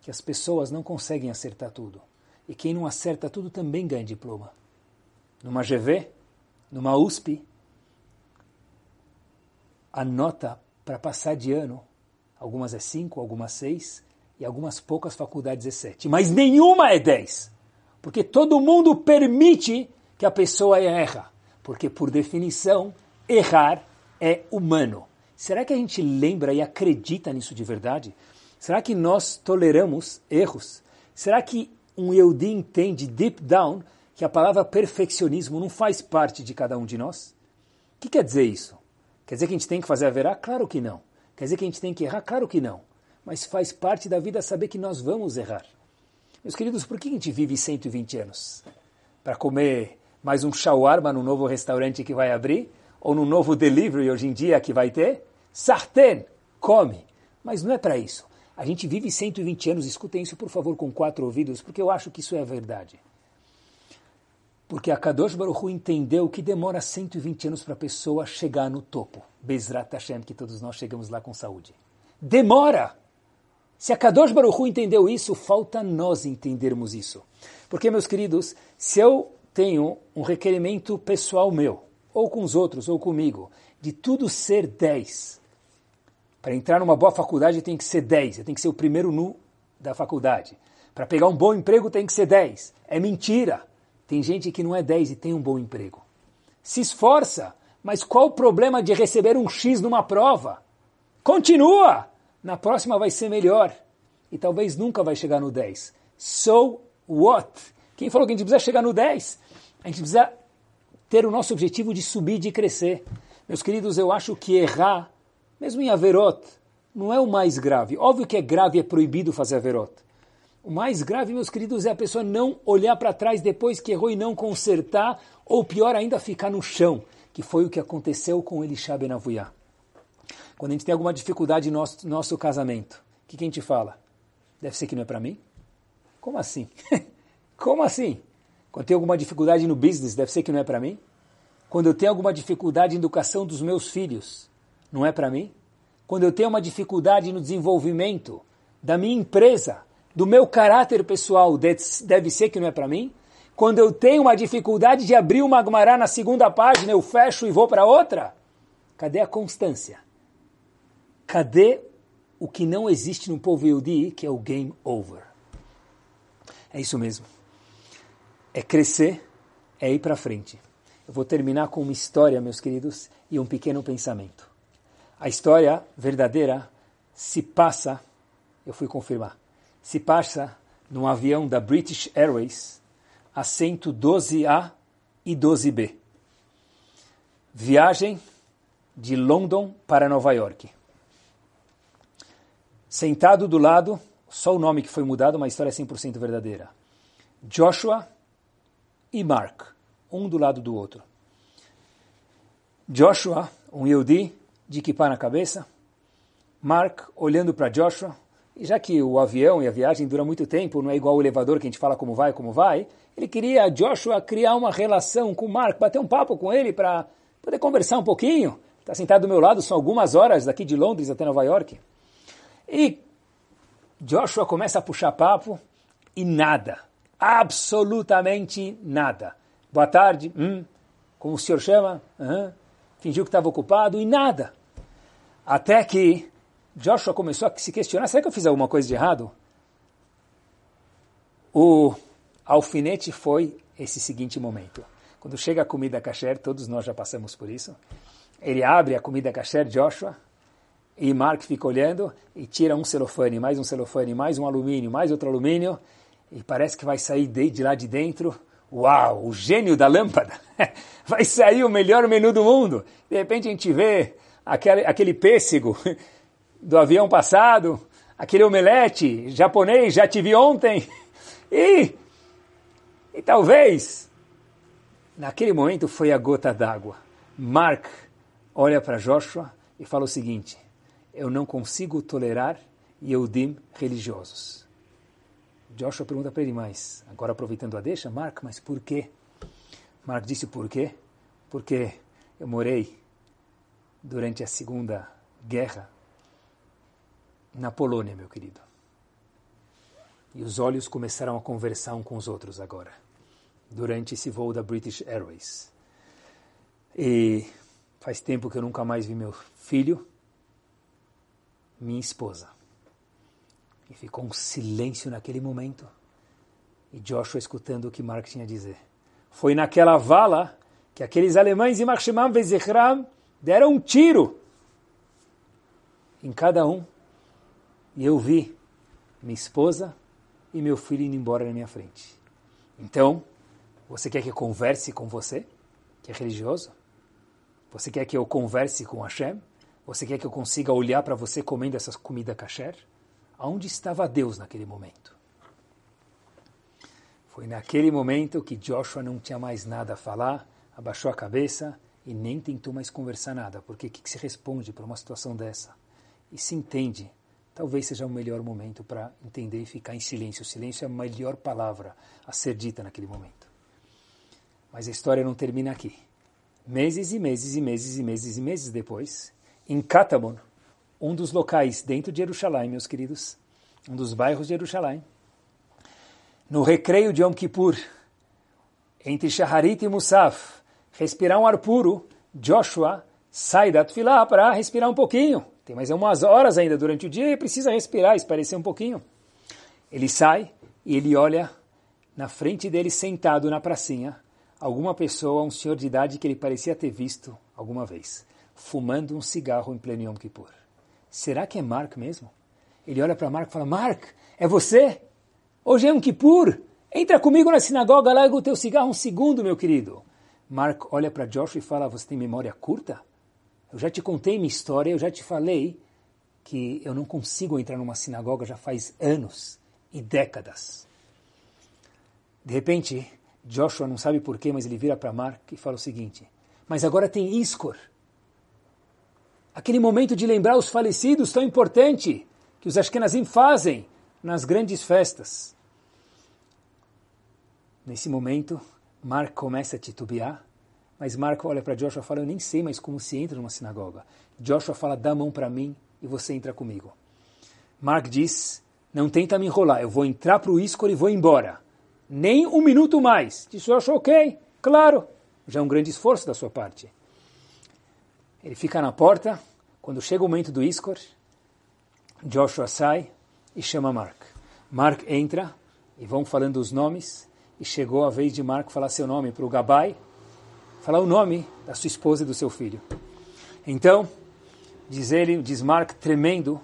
que as pessoas não conseguem acertar tudo. E quem não acerta tudo também ganha diploma. Numa GV, numa USP, a nota para passar de ano, algumas é 5, algumas 6, e algumas poucas faculdades é 7. Mas nenhuma é 10. Porque todo mundo permite que a pessoa erra. Porque, por definição, errar é humano. Será que a gente lembra e acredita nisso de verdade? Será que nós toleramos erros? Será que um Yehudi entende deep down que a palavra perfeccionismo não faz parte de cada um de nós? O que quer dizer isso? Quer dizer que a gente tem que fazer a verá? Claro que não. Quer dizer que a gente tem que errar? Claro que não. Mas faz parte da vida saber que nós vamos errar. Meus queridos, por que a gente vive 120 anos? Para comer mais um shawarma no novo restaurante que vai abrir? Ou no novo delivery hoje em dia que vai ter? Sartén, come. Mas não é para isso. A gente vive 120 anos, escutem isso por favor com quatro ouvidos, porque eu acho que isso é a verdade. Porque a Kadosh Baruch Hu entendeu que demora 120 anos para a pessoa chegar no topo. Bezrat Hashem, que todos nós chegamos lá com saúde. Demora! Se a Kadosh Baruch Hu entendeu isso, falta nós entendermos isso. Porque, meus queridos, se eu tenho um requerimento pessoal meu, ou com os outros, ou comigo, de tudo ser 10, para entrar numa boa faculdade tem que ser 10, eu tenho que ser o primeiro nu da faculdade. Para pegar um bom emprego tem que ser 10. É mentira. Tem gente que não é 10 e tem um bom emprego. Se esforça, mas qual o problema de receber um X numa prova? Continua! Na próxima vai ser melhor. E talvez nunca vai chegar no 10. So what? Quem falou que a gente precisa chegar no 10? A gente precisa ter o nosso objetivo de subir, de crescer. Meus queridos, eu acho que errar, mesmo em Averot, não é o mais grave. Óbvio que é grave e é proibido fazer Averot. O mais grave, meus queridos, é a pessoa não olhar para trás depois que errou e não consertar, ou pior ainda, ficar no chão, que foi o que aconteceu com Elisha Ben Avuyah. Quando a gente tem alguma dificuldade no nosso, nosso casamento, o que, que a gente fala? Deve ser que não é para mim? Como assim? (laughs) Como assim? Quando tenho alguma dificuldade no business, deve ser que não é para mim? Quando eu tenho alguma dificuldade em educação dos meus filhos, não é para mim? Quando eu tenho uma dificuldade no desenvolvimento da minha empresa, do meu caráter pessoal deve ser que não é para mim? Quando eu tenho uma dificuldade de abrir uma Agmará na segunda página, eu fecho e vou para outra? Cadê a constância? Cadê o que não existe no povo Yehudi, que é o game over? É isso mesmo. É crescer, é ir para frente. Eu vou terminar com uma história, meus queridos, e um pequeno pensamento. A história verdadeira se passa, eu fui confirmar, se passa num avião da British Airways, assento 12A e 12B. Viagem de London para Nova York. Sentado do lado, só o nome que foi mudado, uma história 100% verdadeira. Joshua e Mark, um do lado do outro. Joshua, um Yehudi, de kippah na cabeça. Mark olhando para Joshua, e já que o avião e a viagem dura muito tempo, não é igual o elevador que a gente fala como vai, como vai, ele queria, Joshua, criar uma relação com Mark, bater um papo com ele para poder conversar um pouquinho. Está sentado do meu lado, são algumas horas daqui de Londres até Nova York. E Joshua começa a puxar papo e nada, absolutamente nada. Boa tarde, hum, como o senhor chama? Uhum. Fingiu que estava ocupado e nada. Até que Joshua começou a se questionar, será que eu fiz alguma coisa de errado? O alfinete foi esse seguinte momento. Quando chega a comida kasher, todos nós já passamos por isso, ele abre a comida kasher, Joshua, e Mark fica olhando e tira um celofane, mais um celofane, mais um alumínio, mais outro alumínio, e parece que vai sair de, de lá de dentro, uau, o gênio da lâmpada, (laughs) vai sair o melhor menu do mundo. De repente a gente vê aquele, aquele pêssego (laughs) do avião passado, aquele omelete japonês, já tive ontem. (laughs) E, e talvez, naquele momento foi a gota d'água. Mark olha para Joshua e fala o seguinte, eu não consigo tolerar Yehudim religiosos. Joshua pergunta para ele mais, agora aproveitando a deixa, Mark, mas por quê? Mark disse por quê? Porque eu morei durante a Segunda Guerra na Polônia, meu querido. E os olhos começaram a conversar um com os outros agora, durante esse voo da British Airways. E faz tempo que eu nunca mais vi meu filho, minha esposa. E ficou um silêncio naquele momento. E Joshua escutando o que Mark tinha a dizer. Foi naquela vala que aqueles alemães em Marshemam Vezichram deram um tiro em cada um e eu vi minha esposa e meu filho indo embora na minha frente. Então, você quer que eu converse com você, que é religioso? Você quer que eu converse com Hashem? Você quer que eu consiga olhar para você comendo essa comida kasher? Aonde estava Deus naquele momento? Foi naquele momento que Joshua não tinha mais nada a falar, abaixou a cabeça e nem tentou mais conversar nada, porque o que, que se responde para uma situação dessa? E se entende talvez seja o melhor momento para entender e ficar em silêncio. O silêncio é a melhor palavra a ser dita naquele momento. Mas a história não termina aqui. Meses e meses e meses e meses e meses depois, em Katamon, um dos locais dentro de Jerusalém, meus queridos, um dos bairros de Jerusalém, no recreio de Yom Kippur, entre Shaharit e Musaf, respirar um ar puro, Joshua sai da Tfilah para respirar um pouquinho. Tem mais umas horas ainda durante o dia e precisa respirar, esparecer um pouquinho. Ele sai e ele olha na frente dele, sentado na pracinha, alguma pessoa, um senhor de idade que ele parecia ter visto alguma vez, fumando um cigarro em pleno Yom Kippur. Será que é Mark mesmo? Ele olha para Mark e fala, Mark, é você? Hoje é Yom Kippur. Entra comigo na sinagoga, larga o teu cigarro um segundo, meu querido. Mark olha para Joshua e fala, você tem memória curta? Eu já te contei minha história, eu já te falei que eu não consigo entrar numa sinagoga já faz anos e décadas. De repente, Joshua não sabe porquê, mas ele vira para Mark e fala o seguinte: Mas agora tem Iskor. Aquele momento de lembrar os falecidos tão importante que os Ashkenazim fazem nas grandes festas. Nesse momento, Mark começa a titubear, mas Mark olha para Joshua e fala: Eu nem sei mais como se entra numa sinagoga. Joshua fala: Dá a mão para mim e você entra comigo. Mark diz: Não tenta me enrolar, eu vou entrar para o Iskor e vou embora nem um minuto mais. Disse Joshua, ok, claro, já é um grande esforço da sua parte. Ele fica na porta, quando chega o momento do Iskor, Joshua sai e chama Mark. Mark entra e vão falando os nomes, e chegou a vez de Mark falar seu nome para o Gabai, falar o nome da sua esposa e do seu filho. Então, diz ele, diz Mark, tremendo,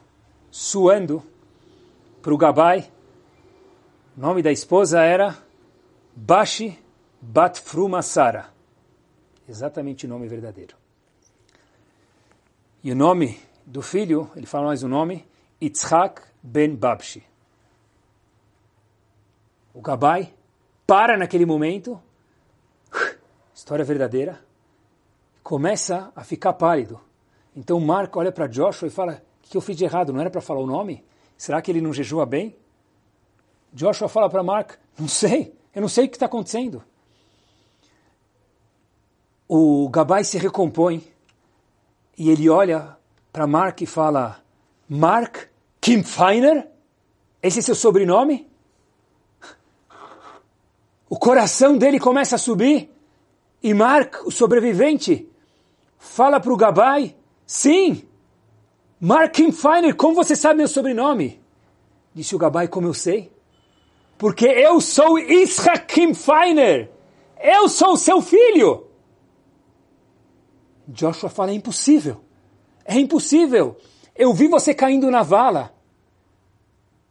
suando, para o Gabai, o nome da esposa era Bashi Bat Fruma Sara. Exatamente o nome verdadeiro. E o nome do filho, ele fala mais o nome, Yitzhak Ben Babshi. O Gabai para naquele momento, história verdadeira, começa a ficar pálido. Então Marco olha para Joshua e fala: O que eu fiz de errado? Não era para falar o nome? Será que ele não jejua bem? Joshua fala para Mark, não sei, eu não sei o que está acontecendo. O Gabai se recompõe e ele olha para Mark e fala, Mark Kim Feiner? Esse é seu sobrenome? O coração dele começa a subir e Mark, o sobrevivente, fala para o Gabai, sim, Mark Kim Feiner, como você sabe meu sobrenome? Disse o Gabai, como eu sei? Porque eu sou Israkim Feiner. Eu sou seu filho. Joshua fala, é impossível. É impossível. Eu vi você caindo na vala.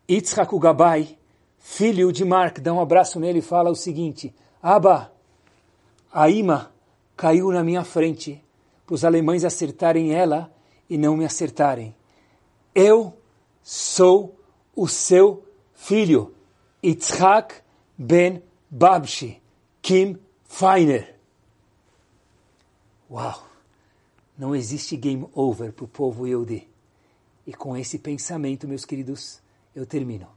Yitzhak Gabai, filho de Mark, dá um abraço nele e fala o seguinte, Abba, a Ima caiu na minha frente para os alemães acertarem ela e não me acertarem. Eu sou o seu filho. Yitzhak ben Babshi, Kim Feiner. Uau! Não existe game over para o povo Yehudi. E com esse pensamento, meus queridos, eu termino.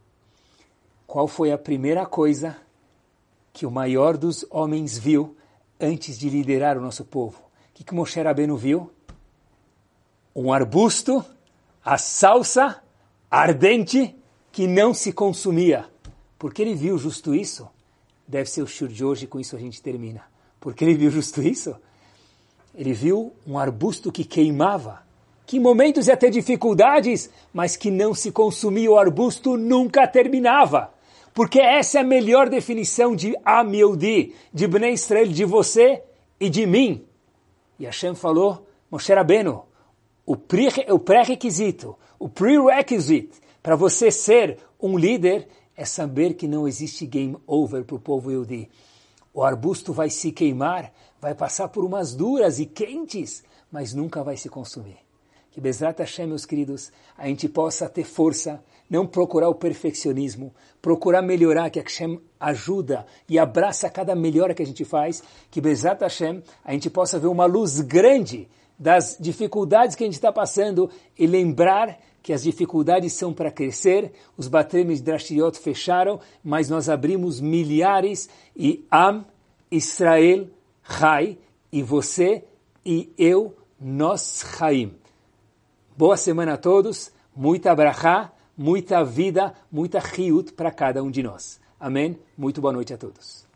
Qual foi a primeira coisa que o maior dos homens viu antes de liderar o nosso povo? O que, que Moshe Rabbeinu viu? Um arbusto, a salsa ardente que não se consumia. Porque ele viu justo isso? Deve ser o shur de hoje, com isso a gente termina. Porque ele viu justo isso? Ele viu um arbusto que queimava, que momentos ia ter dificuldades, mas que não se consumia, o arbusto nunca terminava. Porque essa é a melhor definição de Amiudi, de Bnei Israel, de você e de mim. E Hashem falou, Moshe Rabbeinu, o pré-requisito, o prerequisite para você ser um líder é saber que não existe game over para o povo Yehudi. O arbusto vai se queimar, vai passar por umas duras e quentes, mas nunca vai se consumir. Que Bezrat Hashem, meus queridos, a gente possa ter força, não procurar o perfeccionismo, procurar melhorar, que Hashem ajuda e abraça cada melhora que a gente faz, que Bezrat Hashem, a gente possa ver uma luz grande das dificuldades que a gente está passando e lembrar que as dificuldades são para crescer, os Batremes Drashiot fecharam, mas nós abrimos milhares e Am Israel Chai, e você e eu, nós Chaim. Boa semana a todos, muita brachá, muita vida, muita riut para cada um de nós. Amém? Muito boa noite a todos.